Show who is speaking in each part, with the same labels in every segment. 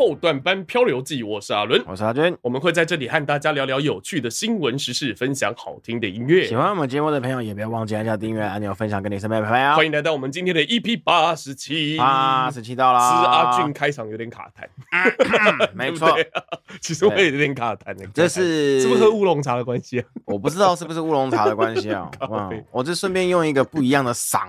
Speaker 1: 后段班漂流记，我是阿伦，
Speaker 2: 我是阿娟，
Speaker 1: 我们会在这里和大家聊聊有趣的新闻时事，分享好听的音乐。
Speaker 2: 喜欢我们节目的朋友，也不要忘记按下订阅按钮，分享给你身边的朋友。
Speaker 1: 欢迎来到我们今天的 EP 八十七，
Speaker 2: 八十七到了。
Speaker 1: 是阿俊开场有点卡痰，
Speaker 2: 没错，
Speaker 1: 其实我也有点卡痰的。
Speaker 2: 这是
Speaker 1: 是不是喝乌龙茶的关系啊？
Speaker 2: 我不知道是不是乌龙茶的关系啊。我这顺便用一个不一样的嗓。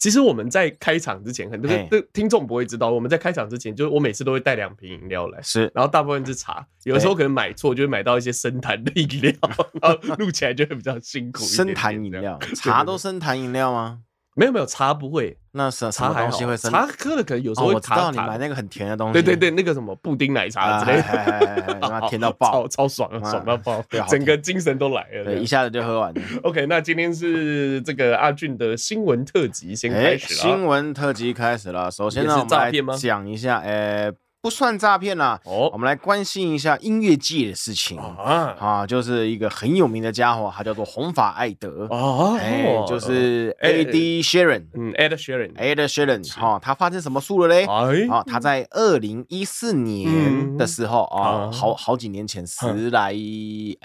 Speaker 1: 其实我们在开场之前，很多的听众不会知道，我们在开场之前，就是我每次都会带两瓶饮料来，
Speaker 2: 是，
Speaker 1: 然后大部分是茶，有的时候可能买错，就会买到一些生痰的饮料，然后录起来就会比较辛苦。
Speaker 2: 生痰饮料，茶都生痰饮料吗？
Speaker 1: 没有没有，茶不会。那
Speaker 2: 什什么东西会生
Speaker 1: 茶喝的可能有时候会
Speaker 2: 我知道你买那个很甜的东西，
Speaker 1: 对对对，那个什么布丁奶茶之类的，
Speaker 2: 甜到爆，
Speaker 1: 超超爽，爽到爆，整个精神都来了，
Speaker 2: 对，一下子就喝完了。
Speaker 1: OK，那今天是这个阿俊的新闻特辑，先开始了。
Speaker 2: 新闻特辑开始了，首先呢，我们来讲一下，诶。不算诈骗啦，哦，我们来关心一下音乐界的事情。啊，啊，就是一个很有名的家伙，他叫做红发艾德。哦，哎，就是 Ed Sheeran，
Speaker 1: 嗯，Ed Sheeran，Ed
Speaker 2: Sheeran，哈，他发生什么事了嘞？啊，他在二零一四年的时候啊，好好几年前，十来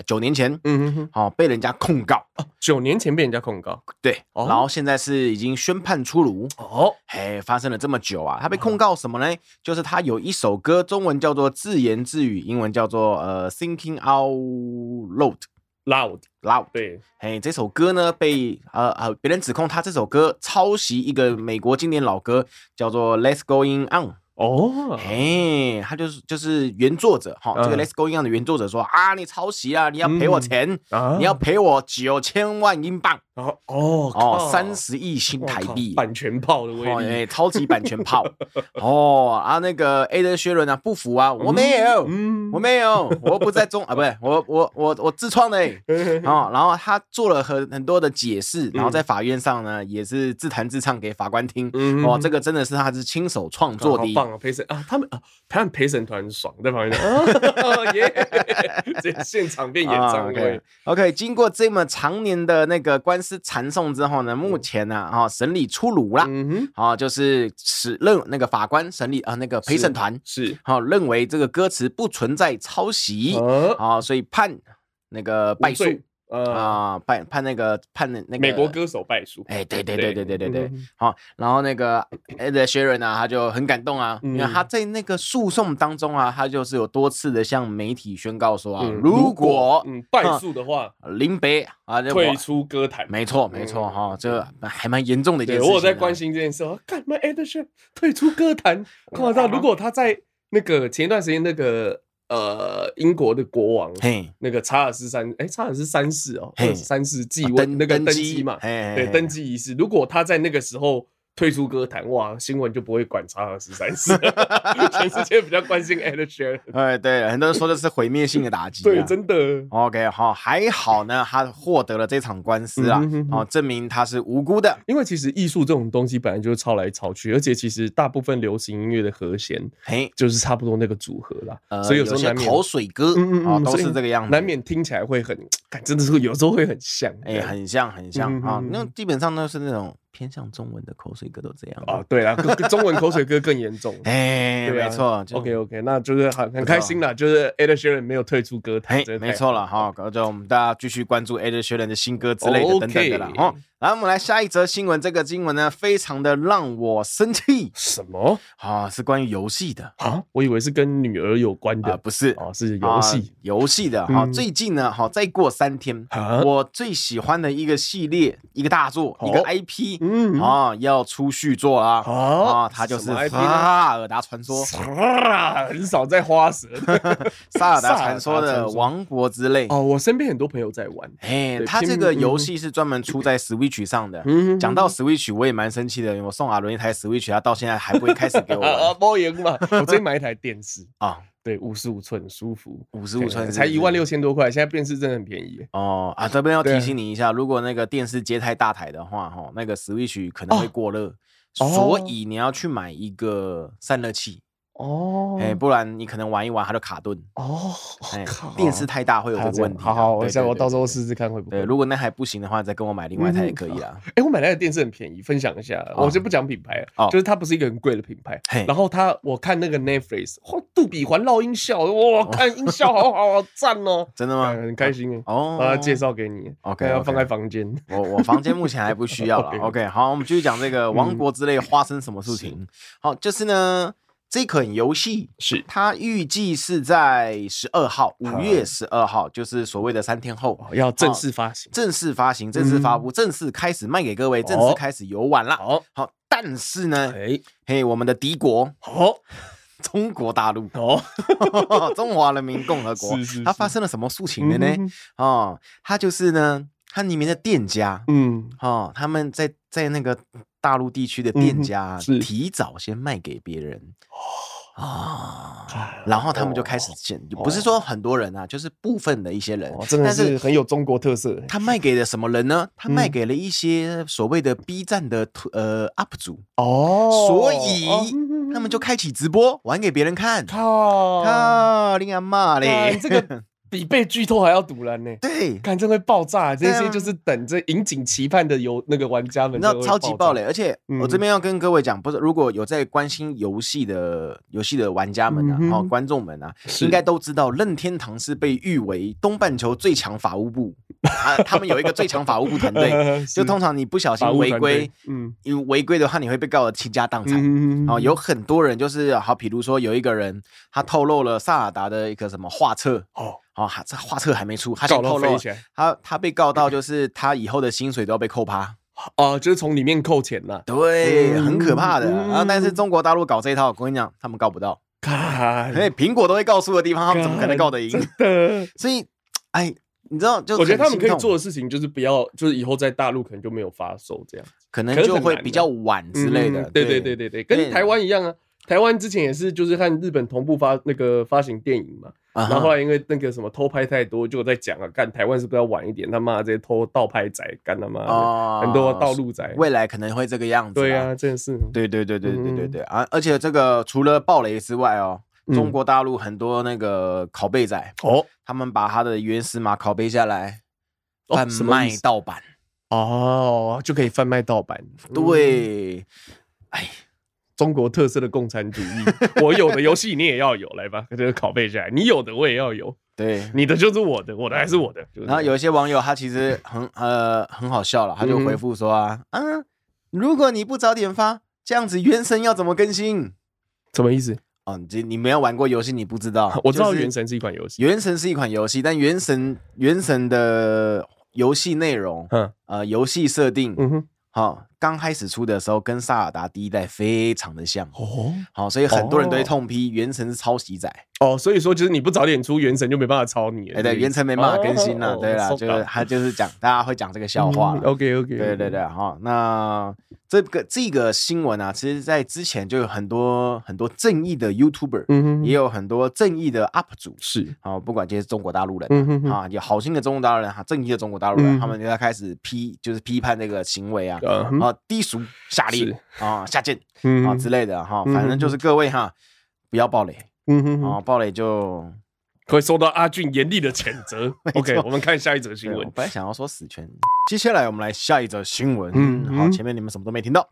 Speaker 2: 九年前，嗯，好，被人家控告，
Speaker 1: 九年前被人家控告，
Speaker 2: 对，然后现在是已经宣判出炉，哦，嘿，发生了这么久啊，他被控告什么呢？就是他有一首。首歌中文叫做自言自语，英文叫做呃 Thinking Out Loud，Loud
Speaker 1: Loud。对，
Speaker 2: 嘿，这首歌呢被呃呃别人指控他这首歌抄袭一个美国经典老歌，叫做 Let's Going On。哦，嘿，他就是就是原作者哈，这个 Let's Going 的原作者说啊，你抄袭啊，你要赔我钱，你要赔我九千万英镑。哦哦哦，三十亿新台币，
Speaker 1: 版权炮的威力，
Speaker 2: 哎，超级版权炮。哦啊，那个 Ed Sheeran 啊，不服啊，我没有，我没有，我不在中啊，不对，我我我我自创的。哦，然后他做了很很多的解释，然后在法院上呢，也是自弹自唱给法官听。哦，这个真的是他是亲手创作的。好
Speaker 1: 棒啊，陪审啊，他们啊，他们陪审团爽在旁边。哦 耶，这现场变演唱会。
Speaker 2: OK，经过这么长年的那个官司。是缠讼之后呢，目前呢，啊，审理出炉了，嗯哼，啊，就是使认那个法官审理啊，那个陪审团是，好认为这个歌词不存在抄袭，啊，所以判那个败诉。啊，判判那个判那那个
Speaker 1: 美国歌手败诉，
Speaker 2: 哎，对对对对对对对，好，然后那个 Ed Sheeran 呢，他就很感动啊，因为他在那个诉讼当中啊，他就是有多次的向媒体宣告说啊，如果
Speaker 1: 嗯败诉的话，
Speaker 2: 林北啊
Speaker 1: 退出歌坛，
Speaker 2: 没错没错哈，这还蛮严重的一件事。
Speaker 1: 我在关心这件事，干嘛 Ed Sheeran 退出歌坛？看到如果他在那个前一段时间那个。呃，英国的国王，嘿，那个查尔斯三，哎，查尔斯三世哦，三世继位那个登基嘛，对，登基仪式，如果他在那个时候。退出歌坛，哇，新闻就不会管查尔斯三世，全世界比较关心 Ed Sheeran。哎，
Speaker 2: 对，很多人说的是毁灭性的打击。
Speaker 1: 对，真的。
Speaker 2: OK，好，还好呢，他获得了这场官司啊，哦，证明他是无辜的。
Speaker 1: 因为其实艺术这种东西本来就是抄来抄去，而且其实大部分流行音乐的和弦，嘿，就是差不多那个组合啦。所以有时候难免
Speaker 2: 口水歌，啊，都是这个样子，
Speaker 1: 难免听起来会很，真的是有时候会很像，
Speaker 2: 哎，很像，很像啊。那基本上都是那种。偏向中文的口水歌都这样
Speaker 1: 啊，对啊，中文口水歌更严重。
Speaker 2: 哎，没错。
Speaker 1: OK OK，那就是很很开心了，就是 Ed Sheeran 没有退出歌坛，
Speaker 2: 没错了哈。然后就我们大家继续关注 Ed Sheeran 的新歌之类的等等的啦。哈，来我们来下一则新闻，这个新闻呢非常的让我生气。
Speaker 1: 什么
Speaker 2: 啊？是关于游戏的
Speaker 1: 啊？我以为是跟女儿有关的，
Speaker 2: 不是
Speaker 1: 啊，是游戏
Speaker 2: 游戏的哈。最近呢，哈，再过三天，我最喜欢的一个系列，一个大作，一个 IP。嗯。啊，要出续作啦！啊，他就是《萨尔达传说》
Speaker 1: 啊，很少在花神《
Speaker 2: 萨尔达传说》的王国之泪
Speaker 1: 哦。我身边很多朋友在玩，
Speaker 2: 哎，他这个游戏是专门出在 Switch 上的。讲到 Switch，我也蛮生气的，因为我送阿伦一台 Switch，他到现在还不会开始给我玩。
Speaker 1: 包赢嘛，我直接买一台电视。啊。对，五十五寸舒服，
Speaker 2: 五十五寸
Speaker 1: 才一万六千多块，现在电视真的很便宜
Speaker 2: 哦啊！这边要提醒你一下，如果那个电视接太大台的话，哈，那个 Switch 可能会过热，所以你要去买一个散热器哦，哎，不然你可能玩一玩它就卡顿哦，哎，电视太大会有这个问题。
Speaker 1: 好好，我想我到时候试试看会不会。
Speaker 2: 对，如果那还不行的话，再跟我买另外一台也可以啦。
Speaker 1: 哎，我买那个电视很便宜，分享一下，我先不讲品牌，就是它不是一个很贵的品牌。然后它，我看那个 Netflix，哇，杜比环绕音效，哇，看音效好好好赞哦，
Speaker 2: 真的吗？
Speaker 1: 很开心哦，把它介绍给你，OK，要放在房间。
Speaker 2: 我我房间目前还不需要了，OK，好，我们继续讲这个 王国之泪发生什么事情。好，就是呢。这款游戏是它预计是在十二号，五月十二号，就是所谓的三天后
Speaker 1: 要正式发行，
Speaker 2: 正式发行，正式发布，正式开始卖给各位，正式开始游玩了。好，好，但是呢，哎，嘿，我们的敌国，哦，中国大陆，哦，中华人民共和国，它发生了什么事情了呢？哦，它就是呢，它里面的店家，嗯，哦，他们在在那个。大陆地区的店家提早先卖给别人啊，然后他们就开始建，不是说很多人啊，就是部分的一些人，
Speaker 1: 真的是很有中国特色。
Speaker 2: 他卖给了什么人呢？他卖给了一些所谓的 B 站的呃 UP 主哦，所以他们就开启直播玩给别人看。靠，靠，你阿妈嘞！这个。
Speaker 1: 比被剧透还要堵人呢！
Speaker 2: 对，
Speaker 1: 看这会爆炸，这些就是等着引颈期盼的游那个玩家们，
Speaker 2: 那超级爆雷！而且我这边要跟各位讲，不是如果有在关心游戏的游戏的玩家们啊，然后观众们啊，应该都知道任天堂是被誉为东半球最强法务部。啊，他们有一个最强法务部团队，就通常你不小心违规，嗯，因为违规的话你会被告得倾家荡产啊，有很多人就是好，比如说有一个人他透露了萨尔达的一个什么画册哦。哦，还这画册还没出，他先透露，他他被告到就是他以后的薪水都要被扣趴，
Speaker 1: 哦，就是从里面扣钱了，
Speaker 2: 对，很可怕的。然后但是中国大陆搞这一套，我跟你讲，他们告不到，因为苹果都会告诉的地方，他们怎么可能告得赢？所以，哎，你知道，就
Speaker 1: 我觉得他们可以做的事情就是不要，就是以后在大陆可能就没有发售这样，
Speaker 2: 可能就会比较晚之类的。
Speaker 1: 对对对对对，跟台湾一样啊。台湾之前也是，就是和日本同步发那个发行电影嘛，然后后来因为那个什么偷拍太多，就在讲啊，干台湾是不是要晚一点？他妈这些偷盗拍仔，干他妈很多盗路仔，
Speaker 2: 未来可能会这个样子。
Speaker 1: 对啊，真的是。
Speaker 2: 对对对对对对对啊！而且这个除了暴雷之外哦，中国大陆很多那个拷贝仔哦，他们把他的原始码拷贝下来，贩卖盗版
Speaker 1: 哦，就可以贩卖盗版。
Speaker 2: 对，哎。
Speaker 1: 中国特色的共产主义，我有的游戏你也要有，来吧，这个拷贝下来，你有的我也要有，
Speaker 2: 对，
Speaker 1: 你的就是我的，我的还是我的。
Speaker 2: 然后有一些网友他其实很呃很好笑了，他就回复说啊，嗯，如果你不早点发，这样子原神要怎么更新？
Speaker 1: 什么意思？
Speaker 2: 哦，你你没有玩过游戏，你不知道。
Speaker 1: 我知道原神是一款游戏，
Speaker 2: 原神是一款游戏，但原神原神的游戏内容，嗯呃，游戏设定，嗯哼，好。刚开始出的时候，跟萨尔达第一代非常的像。哦，好，所以很多人都会痛批原神是抄袭仔。
Speaker 1: 哦，所以说就是你不早点出原神就没办法抄你，
Speaker 2: 哎，对，原神没办法更新了，对啦，就是他就是讲大家会讲这个笑话
Speaker 1: ，OK OK，
Speaker 2: 对对对，哈，那这个这个新闻啊，其实在之前就有很多很多正义的 YouTuber，嗯也有很多正义的 UP 主是，啊，不管这些中国大陆人，啊，有好心的中国大陆人哈，正义的中国大陆人，他们就在开始批，就是批判这个行为啊，啊。低俗、下劣啊、下贱啊之类的哈，反正就是各位哈，不要暴雷，嗯哼啊，暴雷就
Speaker 1: 会受到阿俊严厉的谴责。OK，我们看下一则新闻。
Speaker 2: 我本来想要说死圈。接下来我们来下一则新闻。嗯，好，前面你们什么都没听到。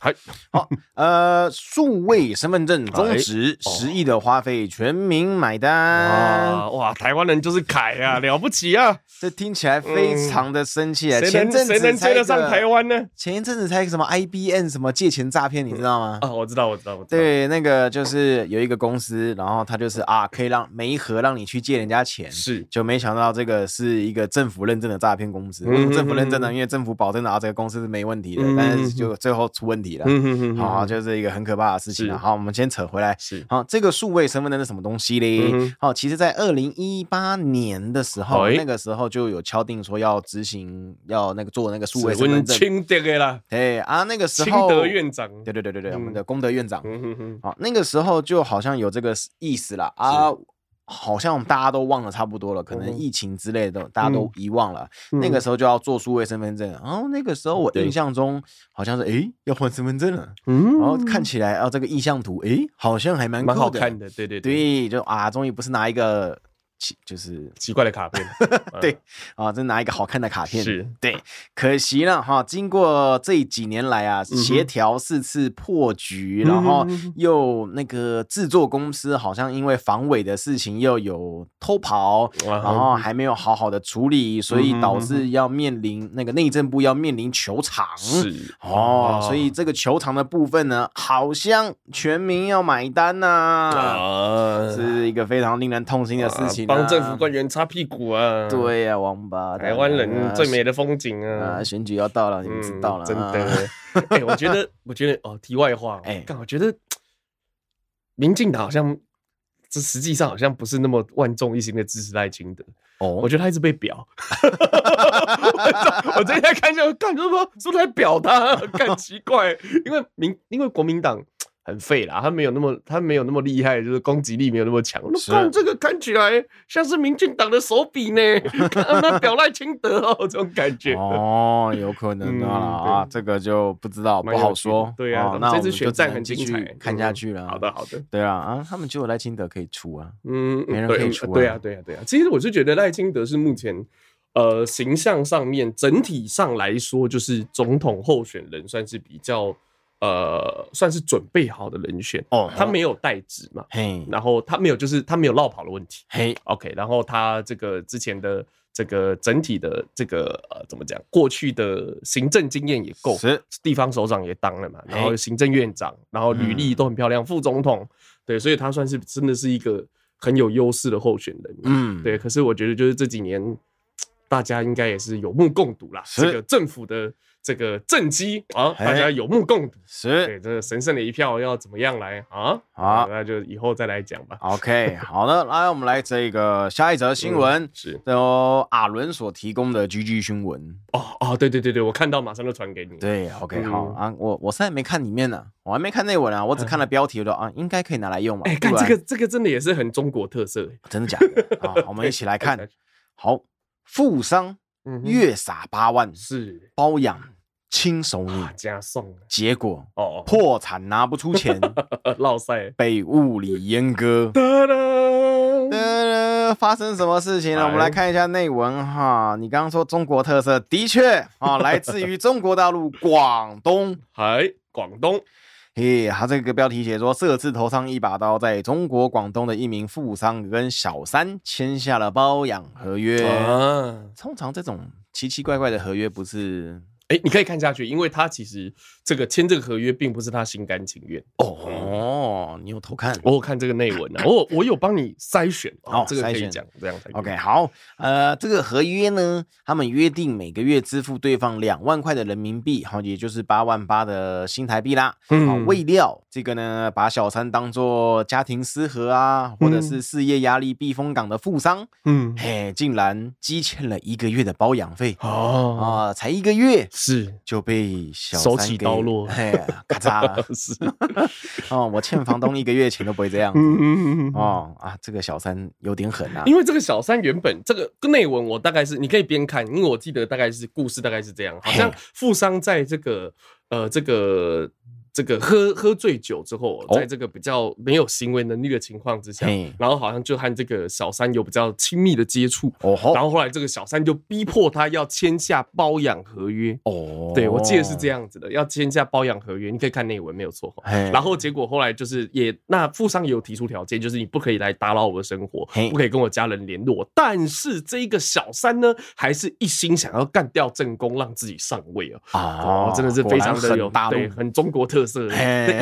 Speaker 2: 好，呃，数位身份证终止，十亿的花费，全民买单。
Speaker 1: 哇，台湾人就是凯啊，了不起啊！
Speaker 2: 这听起来非常的生气啊！
Speaker 1: 前阵子谁能追得上台湾呢？
Speaker 2: 前一阵子才什么 IBM 什么借钱诈骗，你知道吗？
Speaker 1: 啊，我知道，我知道，我知道。
Speaker 2: 对，那个就是有一个公司，然后他就是啊，可以让每一盒让你去借人家钱，是，就没想到这个是一个政府认证的诈骗公司。政府认证的，因为政府保证了这个公司是没问题的，但是就最后出问题了。好，就是一个很可怕的事情。好，我们先扯回来。是，好，这个数位身份证是什么东西嘞？好，其实，在二零一八年的时候，那个时候就有敲定说要执行，要那个做那个数位身份证。
Speaker 1: 清德的啦，
Speaker 2: 对啊，那个时候。清
Speaker 1: 德院长，
Speaker 2: 对对对对对，我们的功德院长。好，那个时候就好像有这个意思了啊。好像大家都忘了差不多了，可能疫情之类的，大家都遗忘了。那个时候就要做数位身份证，然后那个时候我印象中好像是哎要换身份证了，嗯，然后看起来啊这个意向图哎好像还蛮
Speaker 1: 蛮好看的，对对。
Speaker 2: 对，就啊终于不是拿一个。就是
Speaker 1: 奇怪的卡片，
Speaker 2: 对啊，再拿一个好看的卡片，是。对，可惜了哈。经过这几年来啊，协调四次破局，然后又那个制作公司好像因为防伪的事情又有偷跑，然后还没有好好的处理，所以导致要面临那个内政部要面临球场，是哦，所以这个球场的部分呢，好像全民要买单呐，是一个非常令人痛心的事情。
Speaker 1: 帮政府官员擦屁股啊！
Speaker 2: 对呀，王八
Speaker 1: 台湾人最美的风景啊！
Speaker 2: 选举要到了，你们知道了，
Speaker 1: 真的。哎，我觉得，我觉得哦，题外话，哎，刚好觉得民进党好像这实际上好像不是那么万众一心的支持赖清德哦。我觉得他一直被表，我最近在看就看什么，是不是在表他？很奇怪，因为民因为国民党。很废啦，他没有那么他没有那么厉害，就是攻击力没有那么强。那这个看起来像是民进党的手笔呢，看他表赖清德哦，这种感觉
Speaker 2: 哦，有可能啊啊，这个就不知道不好说。
Speaker 1: 对啊，那这次选战很精彩，
Speaker 2: 看下去了。
Speaker 1: 好的好的，
Speaker 2: 对啊啊，他们只有赖清德可以出啊，嗯，没人可以出。
Speaker 1: 对啊对啊对啊，其实我是觉得赖清德是目前呃形象上面整体上来说，就是总统候选人算是比较。呃，算是准备好的人选。哦，他没有代职嘛，嘿，然后他没有，就是他没有落跑的问题，嘿，OK，然后他这个之前的这个整体的这个呃，怎么讲，过去的行政经验也够，是。地方首长也当了嘛，然后行政院长，然后履历都很漂亮，副总统，对，所以他算是真的是一个很有优势的候选人，嗯，对，可是我觉得就是这几年大家应该也是有目共睹啦，这个政府的。这个政绩啊，大家有目共睹，是对这神圣的一票要怎么样来啊？好，那就以后再来讲吧。
Speaker 2: OK，好的，来我们来这个下一则新闻，嗯、是由阿伦所提供的 GG 新闻。
Speaker 1: 哦哦，对对对对，我看到马上就传给你。
Speaker 2: 对，OK，嗯、好啊，我我现在没看里面呢，我还没看内文啊，我只看了标题，我说啊，应该可以拿来用嘛。
Speaker 1: 哎，看这个这个真的也是很中国特色，
Speaker 2: 真的假的？啊，我们一起来看。好，富商月撒八万是包养。亲手你
Speaker 1: 加送，
Speaker 2: 结果哦破产拿不出钱，
Speaker 1: 落塞
Speaker 2: 被物理阉割。发生什么事情了？我们来看一下内文哈。你刚刚说中国特色，的确啊，来自于中国大陆广东，
Speaker 1: 嗨，广东。
Speaker 2: 嘿，他这个标题写说，色字头上一把刀，在中国广东的一名富商跟小三签下了包养合约。通常这种奇奇怪怪的合约不是？
Speaker 1: 哎，你可以看下去，因为他其实这个签这个合约并不是他心甘情愿
Speaker 2: 哦。哦，你有偷看？
Speaker 1: 我有看这个内文啊，我我有帮你筛选哦，这个可以讲这样才
Speaker 2: OK。好，呃，这个合约呢，他们约定每个月支付对方两万块的人民币，好，也就是八万八的新台币啦。嗯，未料这个呢，把小三当做家庭失和啊，或者是事业压力避风港的富商，嗯，嘿，竟然积欠了一个月的包养费哦啊，才一个月。是就被小三
Speaker 1: 手起刀落，
Speaker 2: 嘿，咔嚓！是哦，我欠房东一个月钱都不会这样子哦啊，这个小三有点狠啊。
Speaker 1: 因为这个小三原本这个内文我大概是你可以边看，因为我记得大概是故事大概是这样，好像富商在这个呃这个。这个喝喝醉酒之后，在这个比较没有行为能力的情况之下，然后好像就和这个小三有比较亲密的接触，然后后来这个小三就逼迫他要签下包养合约。哦，对，我记得是这样子的，要签下包养合约，你可以看内文没有错。然后结果后来就是也那富商也有提出条件，就是你不可以来打扰我的生活，不可以跟我家人联络。但是这一个小三呢，还是一心想要干掉正宫，让自己上位哦。啊，真的是非常的有对，很中国特。色，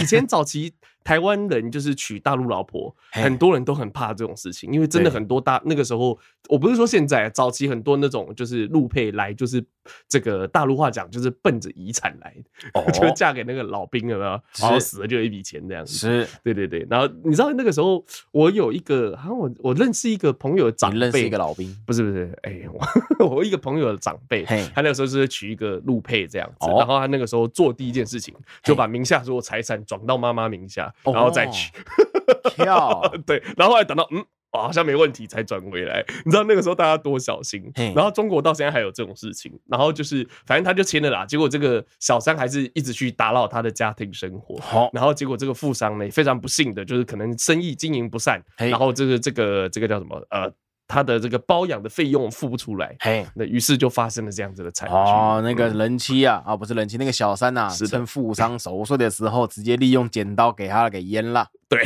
Speaker 1: 以前早期。台湾人就是娶大陆老婆，很多人都很怕这种事情，因为真的很多大那个时候，我不是说现在，早期很多那种就是陆配来，就是这个大陆话讲就是奔着遗产来的，就嫁给那个老兵了，然后死了就有一笔钱这样子。是，对对对。然后你知道那个时候，我有一个好像我我认识一个朋友的长辈，
Speaker 2: 认识一个老兵，
Speaker 1: 不是不是，哎，我我一个朋友的长辈，他那个时候是娶一个陆配这样子，然后他那个时候做第一件事情，就把名下所有财产转到妈妈名下。然后再去，
Speaker 2: 跳，
Speaker 1: 对，然后后来等到嗯，哦，好像没问题才转回来。你知道那个时候大家多小心？然后中国到现在还有这种事情，然后就是反正他就签了啦，结果这个小三还是一直去打扰他的家庭生活。好，然后结果这个富商呢，非常不幸的就是可能生意经营不善，然后这个这个这个叫什么呃。他的这个包养的费用付不出来，嘿，那于是就发生了这样子的惨剧。
Speaker 2: 哦，那个人妻啊，啊、不是人妻，那个小三呐、啊，是趁富商熟睡的时候，直接利用剪刀给他给阉了。
Speaker 1: 对，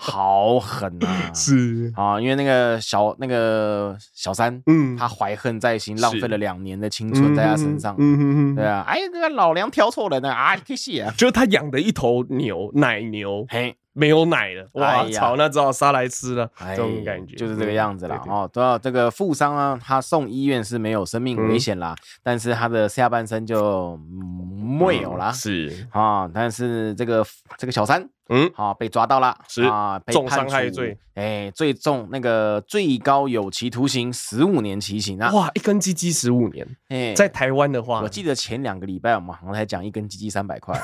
Speaker 2: 好狠啊！
Speaker 1: 是
Speaker 2: 啊，因为那个小那个小三，嗯，他怀恨在心，浪费了两年的青春在他身上。嗯嗯嗯，对啊，哎，那个老娘挑错人了啊！可惜啊，
Speaker 1: 就是他养的一头牛，奶牛，嘿。没有奶了，哇操！那只好杀来吃了，这种感觉
Speaker 2: 就是这个样子了哦。对啊，这个富商啊，他送医院是没有生命危险啦，但是他的下半身就没有了。是啊，但是这个这个小三。嗯，好，被抓到了，
Speaker 1: 是啊，重伤害罪，
Speaker 2: 哎，最重那个最高有期徒刑十五年期刑啊！
Speaker 1: 哇，一根鸡鸡十五年，哎，在台湾的话，
Speaker 2: 我记得前两个礼拜我们好像才讲一根鸡鸡三百块，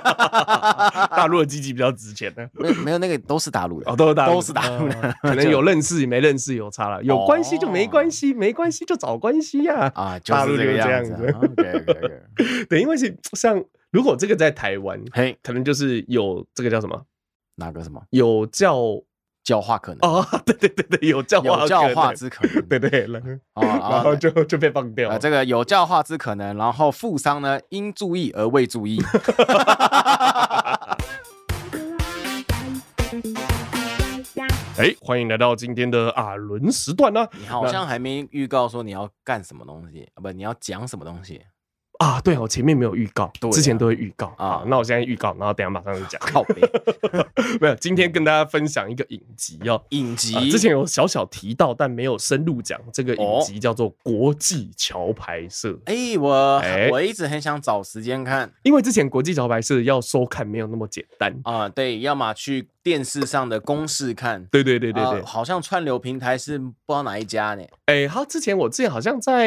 Speaker 1: 大陆的鸡鸡比较值钱呢，
Speaker 2: 没没有那个都是大陆的
Speaker 1: 哦，都是大陆，
Speaker 2: 都是大陆的，
Speaker 1: 可能有认识没认识有差了，有关系就没关系，没关系就找关系呀，啊，大陆就是这样子，对，因为是像。如果这个在台湾，嘿，可能就是有这个叫什么？
Speaker 2: 哪个什么？
Speaker 1: 有教
Speaker 2: 教化可能
Speaker 1: 哦，对对对对，有教化
Speaker 2: 有教化之可能，
Speaker 1: 对对了，然后就就被放掉了。
Speaker 2: 这个有教化之可能，然后富商呢因注意而未注意。
Speaker 1: 哎，欢迎来到今天的阿伦时段呢。
Speaker 2: 你好像还没预告说你要干什么东西啊？不，你要讲什么东西？
Speaker 1: 啊，对，我前面没有预告，之前都会预告啊。那我现在预告，然后等下马上就讲。靠北，没有，今天跟大家分享一个影集哦，
Speaker 2: 影集
Speaker 1: 之前有小小提到，但没有深入讲。这个影集叫做《国际桥牌社》。
Speaker 2: 哎，我我一直很想找时间看，
Speaker 1: 因为之前《国际桥牌社》要收看没有那么简单
Speaker 2: 啊。对，要么去电视上的公视看。
Speaker 1: 对对对对对，
Speaker 2: 好像串流平台是不知道哪一家呢？
Speaker 1: 哎，他，之前我之前好像在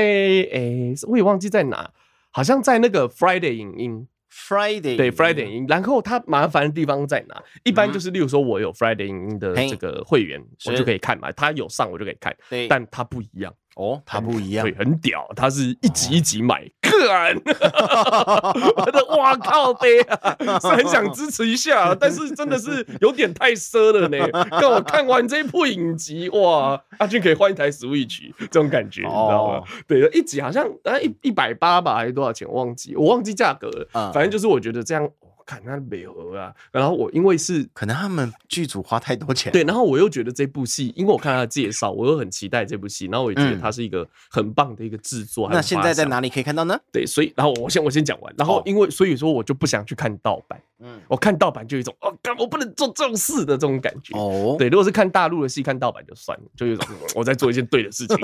Speaker 1: 哎，我也忘记在哪。好像在那个 Friday 影音
Speaker 2: ，Friday
Speaker 1: 对 Friday 影音，然后它麻烦的地方在哪？一般就是，例如说我有 Friday 影音的这个会员，我就可以看嘛，它有上我就可以看，但它不一样。
Speaker 2: 哦，它不一样，对，
Speaker 1: 很屌，它是一集一集买，个人，我的哇靠杯啊，是很想支持一下，但是真的是有点太奢了呢。跟我看完这一部影集，哇，阿俊可以换一台 Switch，这种感觉，你知道吗？对，一集好像啊一一百八吧，还是多少钱？我忘记，我忘记价格了。反正就是我觉得这样。看他美和啊，然后我因为是
Speaker 2: 可能他们剧组花太多钱，
Speaker 1: 对，然后我又觉得这部戏，因为我看他的介绍，我又很期待这部戏，然后我也觉得它是一个很棒的一个制作。
Speaker 2: 那现在在哪里可以看到呢？
Speaker 1: 对，所以然后我先我先讲完，然后因为所以说我就不想去看盗版，嗯，我看盗版就有一种哦，干我不能做这种事的这种感觉哦。对，如果是看大陆的戏，看盗版就算了，就有一种 我在做一件对的事情。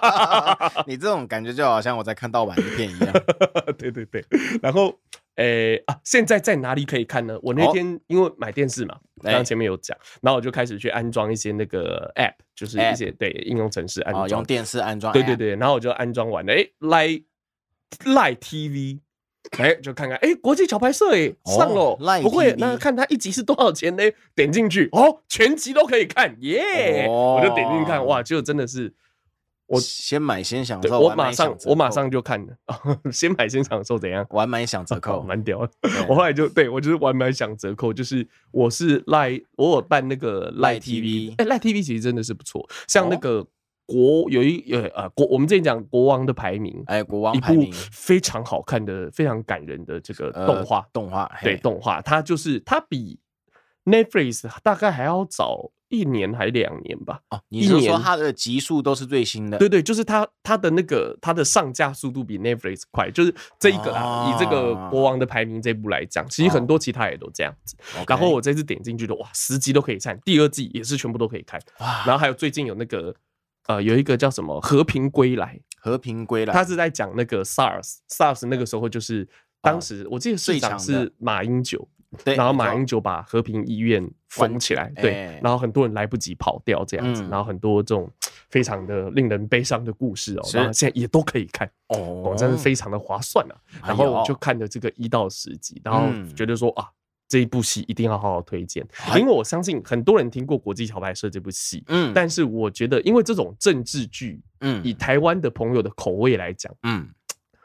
Speaker 2: 你这种感觉就好像我在看盗版的片一样。
Speaker 1: 对对对，然后。诶、欸、啊！现在在哪里可以看呢？我那天因为买电视嘛，刚前面有讲，然后我就开始去安装一些那个 app，就是一些对应用程式安装、哦，
Speaker 2: 用电视安装。
Speaker 1: 对对对，然后我就安装完了，诶 Line Line TV，哎、欸，就看看，诶、欸、国际桥牌社诶上了，不会，那看它一集是多少钱呢？点进去，哦，全集都可以看，耶、yeah! 哦！我就点进去看，哇，就真的是。
Speaker 2: 我先买先享受，
Speaker 1: 我马上我马上就看了。先买先享受怎样？
Speaker 2: 晚买 享折扣，
Speaker 1: 蛮屌。我后来就对我就是晚买享折扣，就是我是赖我有办那个赖 TV，哎，赖 TV 其实真的是不错。像那个国有一呃呃国，我们之前讲国王的排名，
Speaker 2: 哎，国王排名，一部
Speaker 1: 非常好看的、非常感人的这个动画，
Speaker 2: 动画
Speaker 1: 对动画，它就是它比 Netflix 大概还要早。一年还两年吧？
Speaker 2: 哦，你是说它的集数都是最新的？
Speaker 1: 对对，就是它它的那个它的上架速度比 Netflix 快，就是这一个啊。以这个国王的排名这部来讲，其实很多其他也都这样子。然后我这次点进去的，哇，十集都可以看，第二季也是全部都可以看。哇然后还有最近有那个呃，有一个叫什么《和平归来》，
Speaker 2: 和平归来，
Speaker 1: 他是在讲那个 SARS，SARS 那个时候就是当时我记得市长是马英九。对，然后马英九把和平医院封起来，对，然后很多人来不及跑掉这样子，然后很多这种非常的令人悲伤的故事哦，然后现在也都可以看哦，真是非常的划算啊。然后我就看了这个一到十集，然后觉得说啊，这一部戏一定要好好推荐，因为我相信很多人听过《国际桥牌社》这部戏，嗯，但是我觉得，因为这种政治剧，嗯，以台湾的朋友的口味来讲，嗯，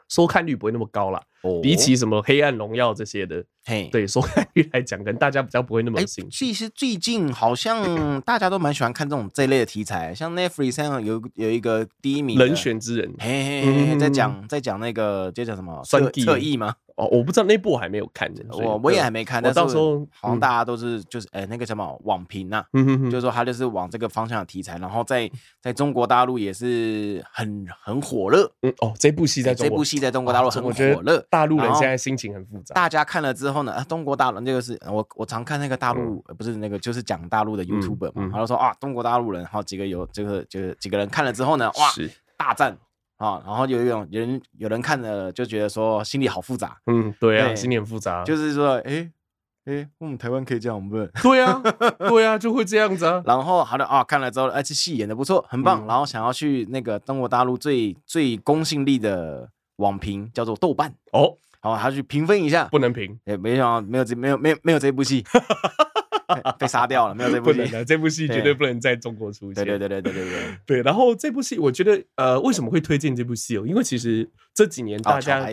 Speaker 1: 收看率不会那么高啦。比起什么《黑暗荣耀》这些的，嘿，对收看率来讲，可能大家比较不会那么兴趣。
Speaker 2: 其实最近好像 大家都蛮喜欢看这种这一类的题材，像 Netflix 上有有一个第一名
Speaker 1: 人选之人，
Speaker 2: 嘿嘿嘿，在讲在讲那个这叫什么？算侧翼吗？
Speaker 1: 哦，我不知道那部我还没有看呢，
Speaker 2: 我我也还没看。我到时候好像大家都是就是哎，那个什么网评呐，就是说他就是往这个方向的题材，然后在在中国大陆也是很很火热。
Speaker 1: 嗯哦，这部戏在
Speaker 2: 这部戏在中国大陆很火热。
Speaker 1: 大陆人现在心情很复杂。
Speaker 2: 大家看了之后呢，啊，中国大陆这个是我我常看那个大陆，不是那个就是讲大陆的 YouTuber 嘛，他就说啊，中国大陆人，好几个有这个就是几个人看了之后呢，哇，大赞。啊，然后有一种人有人看了就觉得说心里好复杂，
Speaker 1: 嗯，对啊，心里很复杂，
Speaker 2: 就是说，哎哎，我们台湾可以这样，我们不能？
Speaker 1: 对啊，对啊，就会这样子啊。
Speaker 2: 然后好的啊，看了之后，哎，这戏演的不错，很棒。然后想要去那个中国大陆最最公信力的网评叫做豆瓣。哦，然后他去评分一下，
Speaker 1: 不能评，
Speaker 2: 也，没想到没有这没有没有没有这部戏。被杀掉了，没有这部戏。
Speaker 1: 这部戏绝对不能在中国出现。
Speaker 2: 对对对对对对对。
Speaker 1: 对，然后这部戏，我觉得，呃，为什么会推荐这部戏哦？因为其实这几年大家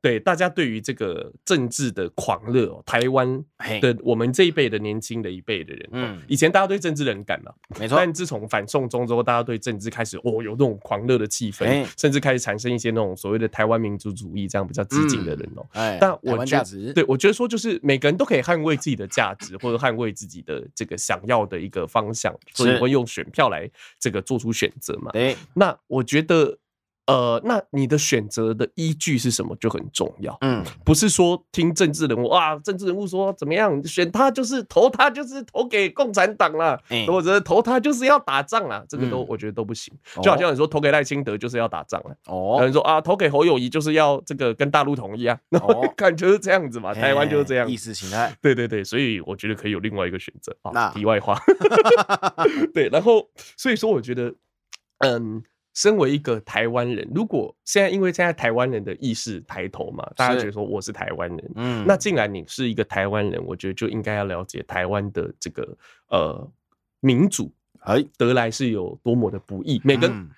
Speaker 1: 对大家对于这个政治的狂热哦，台湾的我们这一辈的年轻的一辈的人，嗯，以前大家对政治冷感嘛，没错。但自从反送中之后，大家对政治开始哦有那种狂热的气氛，甚至开始产生一些那种所谓的台湾民族主义这样比较激进的人哦。哎，但我觉得，对我觉得说，就是每个人都可以捍卫自己的价值，或者捍卫。自己的这个想要的一个方向，所以会用选票来这个做出选择嘛？对，那我觉得。呃，那你的选择的依据是什么就很重要。嗯，不是说听政治人物啊，政治人物说怎么样选他就是投他就是投给共产党了，或者投他就是要打仗啦，这个都我觉得都不行。就好像你说投给赖清德就是要打仗了，哦，有人说啊投给侯友谊就是要这个跟大陆统一啊，感觉是这样子嘛，台湾就是这样，
Speaker 2: 意识形态。
Speaker 1: 对对对，所以我觉得可以有另外一个选择啊。那题外话，对，然后所以说我觉得，嗯。身为一个台湾人，如果现在因为现在台湾人的意识抬头嘛，大家觉得说我是台湾人，嗯，那既然你是一个台湾人，我觉得就应该要了解台湾的这个呃民主，哎。得来是有多么的不易。每个、嗯、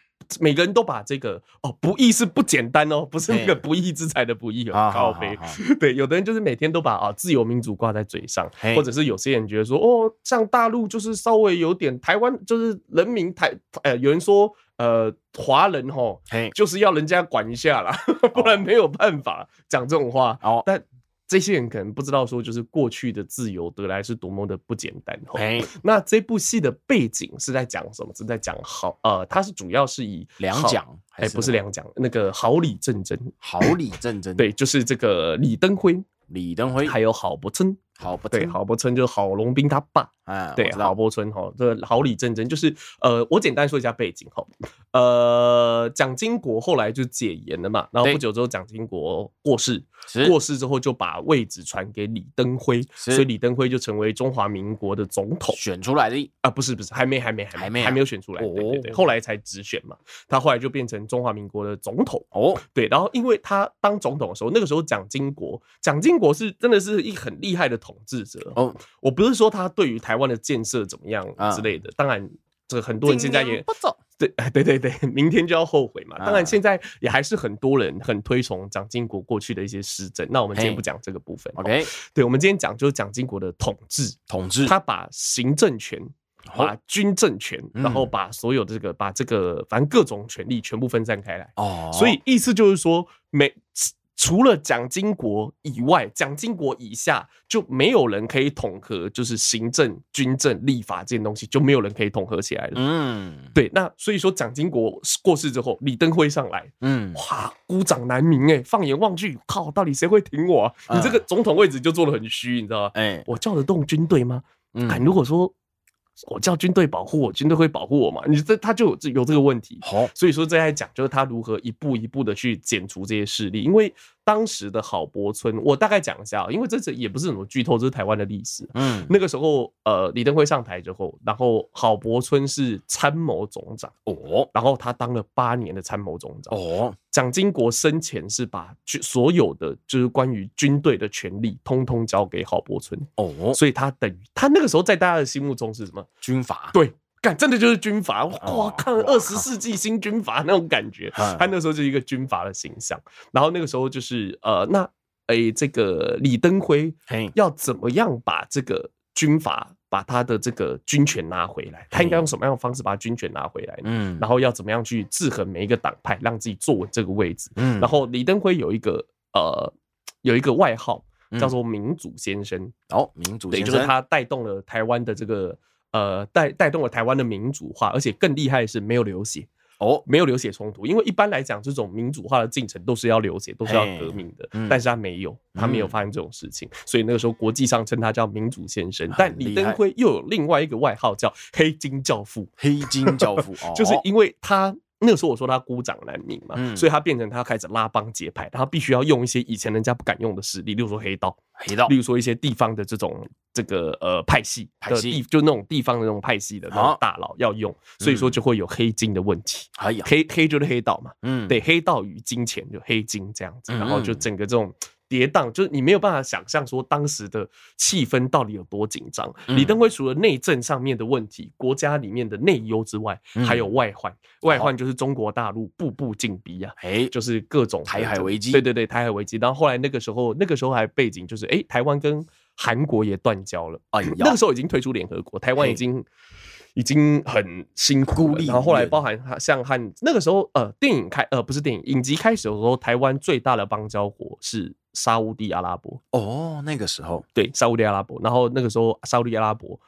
Speaker 1: 每个人都把这个哦不义是不简单哦，不是那个不义之财的不义哦，高飞。对，有的人就是每天都把啊自由民主挂在嘴上，或者是有些人觉得说哦，像大陆就是稍微有点台湾就是人民台，呃，有人说。呃，华人吼，就是要人家管一下啦，不然没有办法讲这种话。哦，但这些人可能不知道说，就是过去的自由得来是多么的不简单。哎，那这部戏的背景是在讲什么？是在讲好，呃，它是主要是以
Speaker 2: 两蒋，
Speaker 1: 哎，不是两蒋，那个好李正真，
Speaker 2: 好李正真，
Speaker 1: 对，就是这个李登辉，
Speaker 2: 李登辉，
Speaker 1: 还有郝柏村。郝柏村，郝柏村就是郝龙斌他爸，哎，对，郝柏村哈，这个郝李正真就是，呃，我简单说一下背景哈，呃，蒋经国后来就解严了嘛，然后不久之后蒋经国过世，过世之后就把位置传给李登辉，所以李登辉就成为中华民国的总统，
Speaker 2: 选出来的
Speaker 1: 啊，不是不是，还没还没还没还没有选出来，对对对，后来才直选嘛，他后来就变成中华民国的总统哦，对，然后因为他当总统的时候，那个时候蒋经国，蒋经国是真的是一很厉害的统治者哦，我不是说他对于台湾的建设怎么样之类的，当然这很多人现在也 对，对对对，明天就要后悔嘛。当然现在也还是很多人很推崇蒋经国过去的一些施政。那我们今天不讲这个部分，OK？对，我们今天讲就是蒋经国的统治，统治他把行政权、把军政权，然后把所有的这个把这个反正各种权力全部分散开来哦。所以意思就是说每。除了蒋经国以外，蒋经国以下就没有人可以统合，就是行政、军政、立法这些东西，就没有人可以统合起来了。嗯，对。那所以说，蒋经国过世之后，李登辉上来，嗯，哇，孤掌难鸣哎！放眼望去，靠，到底谁会挺我啊？你这个总统位置就做的很虚，你知道吗？哎，我叫得动军队吗？嗯，如果说。我叫军队保护我，军队会保护我嘛？你这他就有这有这个问题。好，所以说这在讲就是他如何一步一步的去剪除这些势力，因为当时的郝柏村，我大概讲一下，因为这这也不是什么剧透，这是台湾的历史。嗯，那个时候，呃，李登辉上台之后，然后郝柏村是参谋总长哦，然后他当了八年的参谋总长哦。蒋经国生前是把所有的就是关于军队的权力通通交给郝柏村哦，所以他等于他那个时候在大家的心目中是什么？
Speaker 2: 军阀？
Speaker 1: 对。干，真的就是军阀，哇！看二十世纪新军阀那种感觉，他那时候就是一个军阀的形象。然后那个时候就是呃，那哎、欸，这个李登辉要怎么样把这个军阀把他的这个军权拿回来？他应该用什么样的方式把军权拿回来？嗯，然后要怎么样去制衡每一个党派，让自己坐稳这个位置？嗯，然后李登辉有一个呃，有一个外号叫做“民主先生”。
Speaker 2: 哦，民主先生，
Speaker 1: 对，就是他带动了台湾的这个。呃，带带动了台湾的民主化，而且更厉害的是没有流血哦，没有流血冲突。因为一般来讲，这种民主化的进程都是要流血，都是要革命的。但是他没有，他没有发生这种事情，所以那个时候国际上称他叫民主先生。但李登辉又有另外一个外号叫黑金教父，
Speaker 2: 黑金教父，
Speaker 1: 就是因为他。那个时候我说他孤掌难鸣嘛，嗯、所以他变成他开始拉帮结派，他必须要用一些以前人家不敢用的势力，例如说黑道，
Speaker 2: 黑道，
Speaker 1: 例如说一些地方的这种这个呃派系的地，就那种地方的那种派系的那种大佬要用，所以说就会有黑金的问题。哎呀，黑黑就是黑道嘛，嗯，对，黑道与金钱就黑金这样子，然后就整个这种。跌宕，就是你没有办法想象说当时的气氛到底有多紧张。李登辉除了内政上面的问题、国家里面的内忧之外，还有外患。外患就是中国大陆步步紧逼啊，哎，就是各种
Speaker 2: 台海危机。
Speaker 1: 对对对，台海危机。然后后来那个时候，那个时候还背景就是，哎，台湾跟韩国也断交了。哎，那个时候已经退出联合国，台湾已经已经很辛苦了。然后后来包含像汉那个时候，呃，电影开呃不是电影，影集开始的时候，台湾最大的邦交国是。沙乌地阿拉伯。
Speaker 2: 哦，那个时候。
Speaker 1: 对沙乌地阿拉伯，然后那个时候沙乌地阿拉伯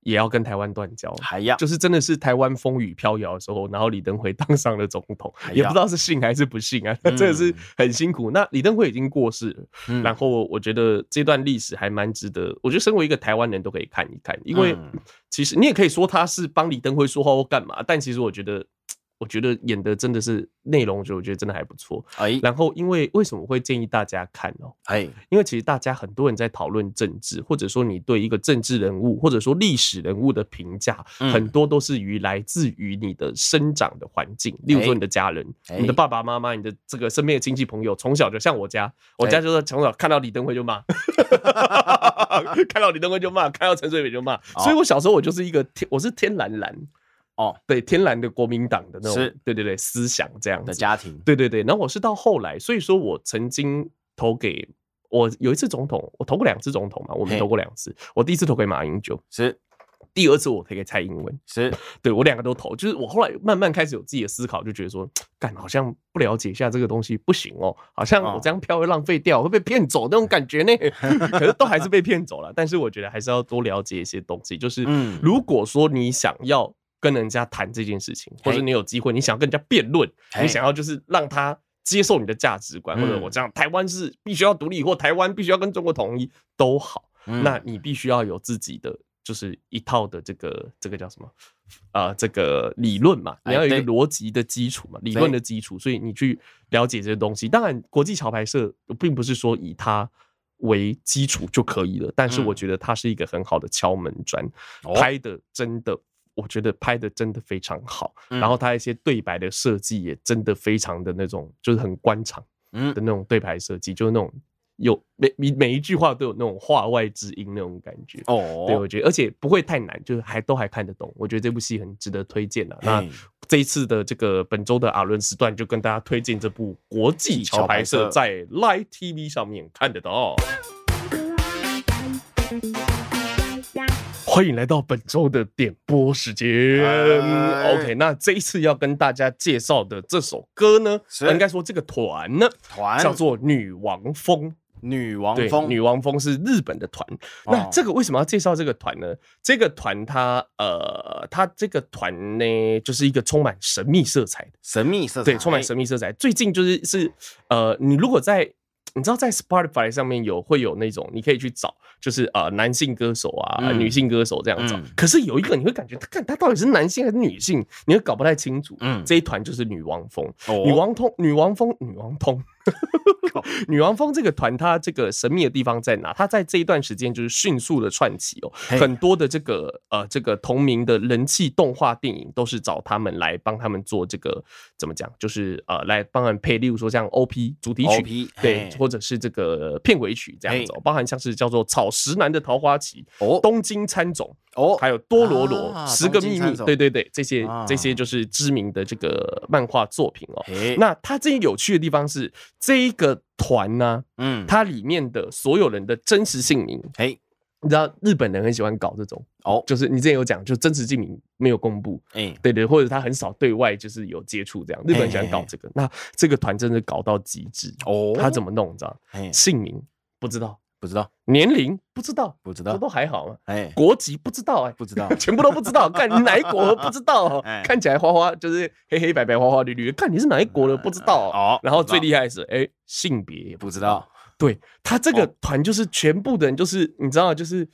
Speaker 1: 也要跟台湾断交，
Speaker 2: 还要。
Speaker 1: 就是真的是台湾风雨飘摇的时候，然后李登辉当上了总统，也不知道是幸还是不幸啊，真的是很辛苦。那李登辉已经过世了，然后我觉得这段历史还蛮值得，我觉得身为一个台湾人都可以看一看，因为其实你也可以说他是帮李登辉说话或干嘛，但其实我觉得。我觉得演的真的是内容，就我觉得真的还不错。哎，然后因为为什么会建议大家看哦？哎，因为其实大家很多人在讨论政治，或者说你对一个政治人物或者说历史人物的评价，很多都是于来自于你的生长的环境，例如说你的家人、你的爸爸妈妈、你的这个身边的亲戚朋友，从小就像我家，我家就是从小看到李登辉就骂，看到李登辉就骂，看到陈水扁就骂，所以我小时候我就是一个天，我是天蓝蓝。哦，对，天然的国民党的那种，是对对对，思想这样
Speaker 2: 的家庭，
Speaker 1: 对对对。然后我是到后来，所以说我曾经投给我有一次总统，我投过两次总统嘛，我们投过两次。我第一次投给马英九，是第二次我投给蔡英文，是 对我两个都投。就是我后来慢慢开始有自己的思考，就觉得说，干好像不了解一下这个东西不行哦，好像我这样票会浪费掉，会被骗走那种感觉呢。可是都还是被骗走了。但是我觉得还是要多了解一些东西，就是如果说你想要。跟人家谈这件事情，或者你有机会，你想要跟人家辩论，你想要就是让他接受你的价值观，或者我这样，台湾是必须要独立，或台湾必须要跟中国统一都好，那你必须要有自己的就是一套的这个这个叫什么？啊？这个理论嘛，你要有一个逻辑的基础嘛，理论的基础，所以你去了解这些东西。当然，国际桥牌社并不是说以它为基础就可以了，但是我觉得它是一个很好的敲门砖，拍的真的。我觉得拍的真的非常好，然后他一些对白的设计也真的非常的那种，就是很官场的那种对白设计，就是那种有每每每一句话都有那种话外之音那种感觉。哦，对，我觉得而且不会太难，就是还都还看得懂。我觉得这部戏很值得推荐的。那这一次的这个本周的阿伦时段，就跟大家推荐这部国际桥牌社，在 Live TV 上面看得到。欢迎来到本周的点播时间。OK，那这一次要跟大家介绍的这首歌呢，应该说这个团呢，团叫做女王蜂。
Speaker 2: 女王蜂，
Speaker 1: 女王蜂是日本的团。那这个为什么要介绍这个团呢？这个团它呃，它这个团呢，就是一个充满神秘色彩的
Speaker 2: 神秘色彩，
Speaker 1: 对，充满神秘色彩。最近就是是呃，你如果在。你知道在 Spotify 上面有会有那种你可以去找，就是呃男性歌手啊、嗯、女性歌手这样找。嗯、可是有一个你会感觉他看他到底是男性还是女性，你会搞不太清楚。嗯，这一团就是女王风，哦、女王通，女王风，女王通，女王蜂这个团，它这个神秘的地方在哪？它在这一段时间就是迅速的串起哦，很多的这个呃这个同名的人气动画电影都是找他们来帮他们做这个怎么讲？就是呃来帮他们配，例如说像 OP 主题曲，对，或者是这个片尾曲这样子，哦包含像是叫做草食男的桃花旗哦，东京餐种哦，还有多罗罗十个秘密，对对对，这些这些就是知名的这个漫画作品哦。那它这有趣的地方是这一个。团呢、啊，嗯，它里面的所有人的真实姓名，哎，你知道日本人很喜欢搞这种哦，就是你之前有讲，就真实姓名没有公布，哎，对对，或者他很少对外就是有接触这样，日本人喜欢搞这个，那这个团真的搞到极致哦，他怎么弄？你知道？姓名不知道。
Speaker 2: 不知道
Speaker 1: 年龄，不知道
Speaker 2: 不知道，
Speaker 1: 这都还好嘛。哎，国籍不知道哎，
Speaker 2: 不知道，
Speaker 1: 全部都不知道。看你哪一国不知道，看起来花花就是黑黑白白花花绿绿。看你是哪一国的不知道哦。然后最厉害的是，哎，性别也不知道。对，他这个团就是全部的人，就是你知道，就是。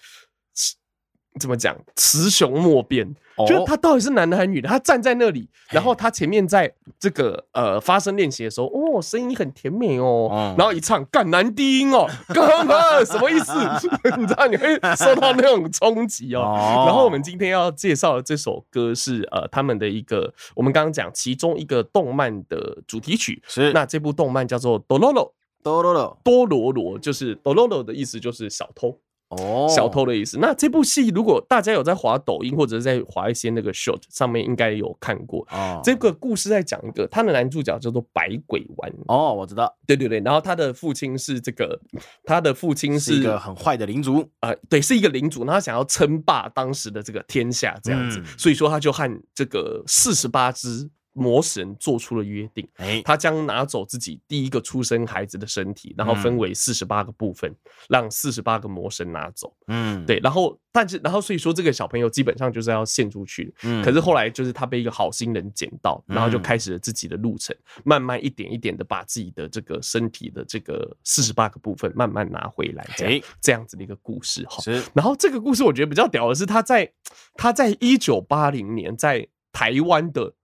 Speaker 1: 怎么讲？雌雄莫辨，就他到底是男的还是女的？他站在那里，然后他前面在这个呃发声练习的时候，哦，声音很甜美哦，然后一唱，干男低音哦，干嘛？什么意思？你知道你会受到那种冲击哦。然后我们今天要介绍的这首歌是呃他们的一个，我们刚刚讲其中一个动漫的主题曲，是那这部动漫叫做《多罗罗多罗罗多罗罗》，就是多罗罗的意思就是小偷。哦，小偷的意思。那这部戏，如果大家有在滑抖音或者是在滑一些那个 short 上面，应该有看过。哦，这个故事在讲一个，他的男主角叫做百鬼丸。
Speaker 2: 哦，我知道。
Speaker 1: 对对对，然后他的父亲是这个，他的父亲是，是一个
Speaker 2: 很坏的领主。
Speaker 1: 啊、呃，对，是一个领主，然后他想要称霸当时的这个天下，这样子。嗯、所以说，他就和这个四十八只。魔神做出了约定，他将拿走自己第一个出生孩子的身体，然后分为四十八个部分，让四十八个魔神拿走。嗯，对，然后但是然后所以说这个小朋友基本上就是要献出去。嗯，可是后来就是他被一个好心人捡到，然后就开始了自己的路程，慢慢一点一点的把自己的这个身体的这个四十八个部分慢慢拿回来，这样这样子的一个故事哈。是，然后这个故事我觉得比较屌的是他在他在一九八零年在台湾的。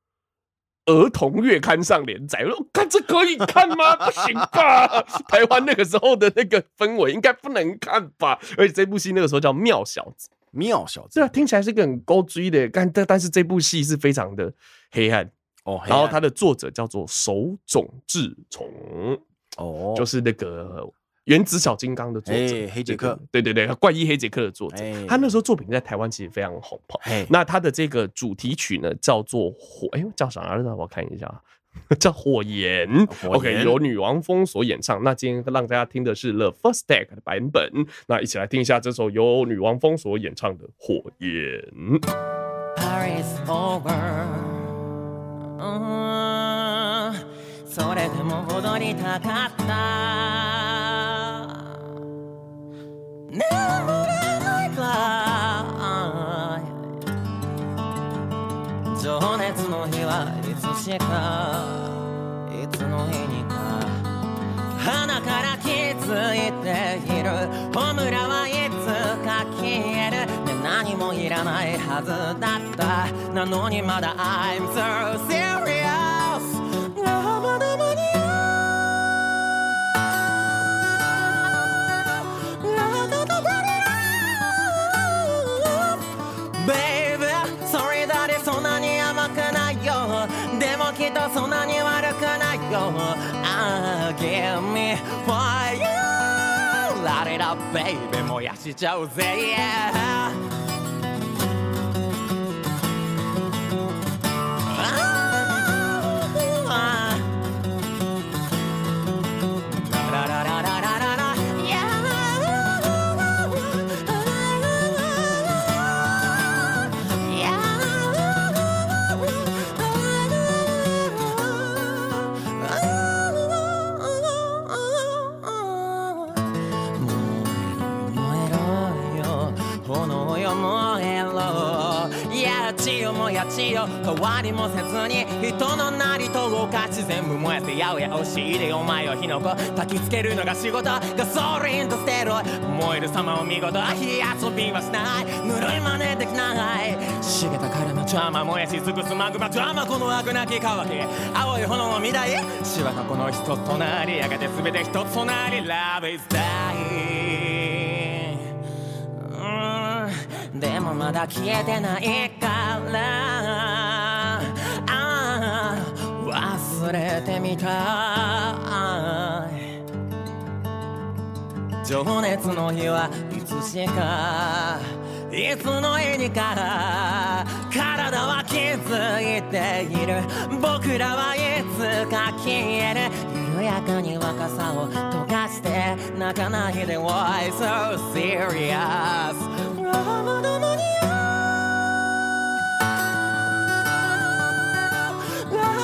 Speaker 1: 儿童月刊上连载，我说看这可以看吗？不行吧？台湾那个时候的那个氛围应该不能看吧？而且这部戏那个时候叫《妙小子》，
Speaker 2: 妙小子，
Speaker 1: 对啊，听起来是个很高追的，但但但是这部戏是非常的黑暗哦。暗。然后它的作者叫做手冢治虫哦，就是那个。原子小金刚的作者
Speaker 2: 黑杰克，
Speaker 1: 对对对，怪医黑杰克的作者，他那时候作品在台湾其实非常红。那他的这个主题曲呢，叫做火，哎，叫啥来着？我看一下，叫火焰。OK，由女王蜂所演唱。那今天让大家听的是 The First Take 的版本。那一起来听一下这首由女王蜂所演唱的火焰。眠れないか情热の日はいつしかいつの日にか鼻から気づいている。ホムラはいつか消える、ね、何もいらないはずだった。なのにまだ I'm so serious くないよ Ah, give me fire Light it up, baby 燃やしちゃうぜ、yeah 燃
Speaker 3: よもやちよ変わりもせずに。人のなりと动かし全部燃やせやおや押し入れお前を火の粉焚きつけるのが仕事。ガソリンとステロ燃える様を见事。火游びはしないぬるい真似できない茂たからの邪魔燃やし尽くすマグマ邪魔この悪なき干き青い炎を见たい。しばかこの一つとなりやがて全て一つとなり Love is die もまだ消えてないから。ああ忘れてみたい。情热の日はいつしかいつの日にから体は気づいている。仆らはいつか消える。缓やかに若さを溶かして泣かないで Why so serious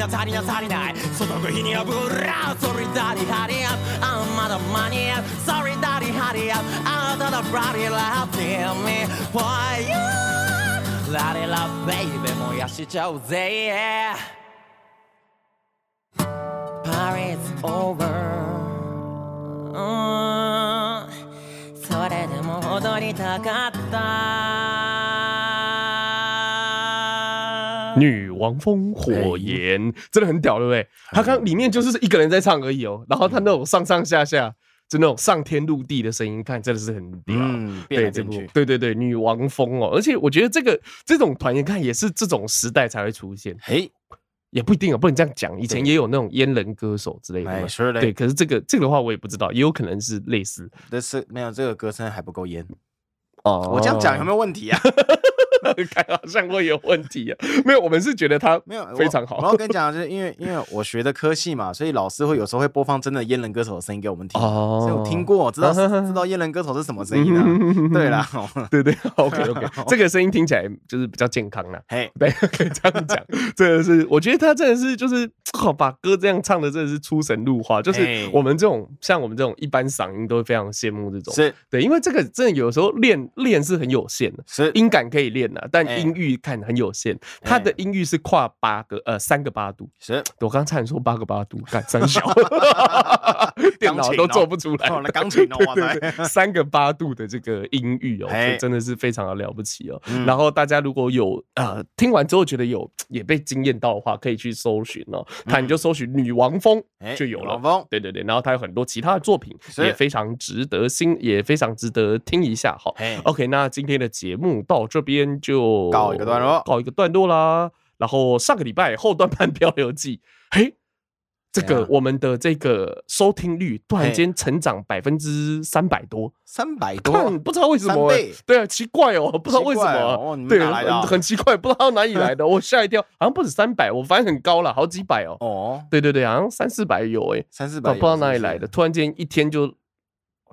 Speaker 3: な足りな足りない。その日にはブラソリダリハリアップ。あんまだ间に合う。ソリダリハリアップ。あなたのブラディラブ Tell me why you ラリラベイベ燃やしちゃうぜ。Yeah Paris over、それでも踊りたかった。
Speaker 1: 女王蜂火焰真的很屌，对不对？他刚里面就是一个人在唱而已哦，然后他那种上上下下，就那种上天入地的声音，看真的是很屌。嗯，对这部，对对对，女王风哦，而且我觉得这个这种团，你看也是这种时代才会出现。嘿，也不一定啊，不能这样讲。以前也有那种阉人歌手之类的嘛。对，可是这个这个的话，我也不知道，也有可能是类似。
Speaker 3: 但是没有这个歌声还不够阉哦。我这样讲有没有问题啊？
Speaker 1: 看好像会有问题啊！没有，我们是觉得他没有非常好。
Speaker 3: 然后跟你讲，就是因为因为我学的科系嘛，所以老师会有时候会播放真的阉人歌手的声音给我们听。哦，所以我听过，知道知道阉人歌手是什么声音 的。对啦，
Speaker 1: 对对，OK OK，这个声音听起来就是比较健康啦。嘿，对，可以这样讲。真的是，我觉得他真的是就是好把歌这样唱的，真的是出神入化。就是我们这种像我们这种一般嗓音，都会非常羡慕这种。是对，因为这个真的有时候练练是很有限的，是音感可以练。但音域看很有限，它的音域是跨八个呃三个八度，是我刚才说八个八度，干三小，电脑都做不出来。钢琴哦，对对，三个八度的这个音域哦，真的是非常的了不起哦。然后大家如果有呃听完之后觉得有也被惊艳到的话，可以去搜寻哦，看你就搜寻女王风就有了。对对对，然后他有很多其他的作品也非常值得新，也非常值得听一下。哈，OK，那今天的节目到这边。就告一个段落，告一个段落啦。然后上个礼拜后段班漂流记，嘿，这个我们的这个收听率突然间成长百分之三百多，三百多，不知道为什么，对啊，奇怪哦，不知道为什么，对，很奇怪，不知道哪里来的，我吓一跳，好像不止三百，我反正很高了，好几百哦。哦，对对对，好像三四百有诶，三四百，不知道哪里来的，突然间一天就。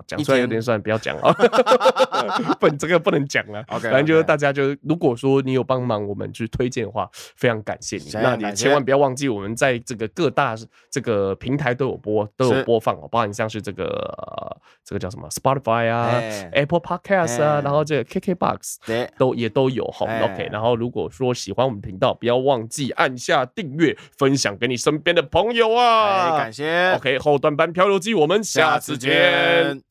Speaker 1: 讲出来有点算，不要讲啊！不，这个不能讲了。OK，反正就是大家就，如果说你有帮忙我们去推荐的话，非常感谢你。那你千万不要忘记，我们在这个各大这个平台都有播，都有播放哦。包含像是这个这个叫什么 Spotify 啊、Apple Podcast 啊，然后这个 KKBox 都也都有哈。OK，然后如果说喜欢我们频道，不要忘记按下订阅，分享给你身边的朋友啊！感谢。OK，后段班漂流记，我们下次见。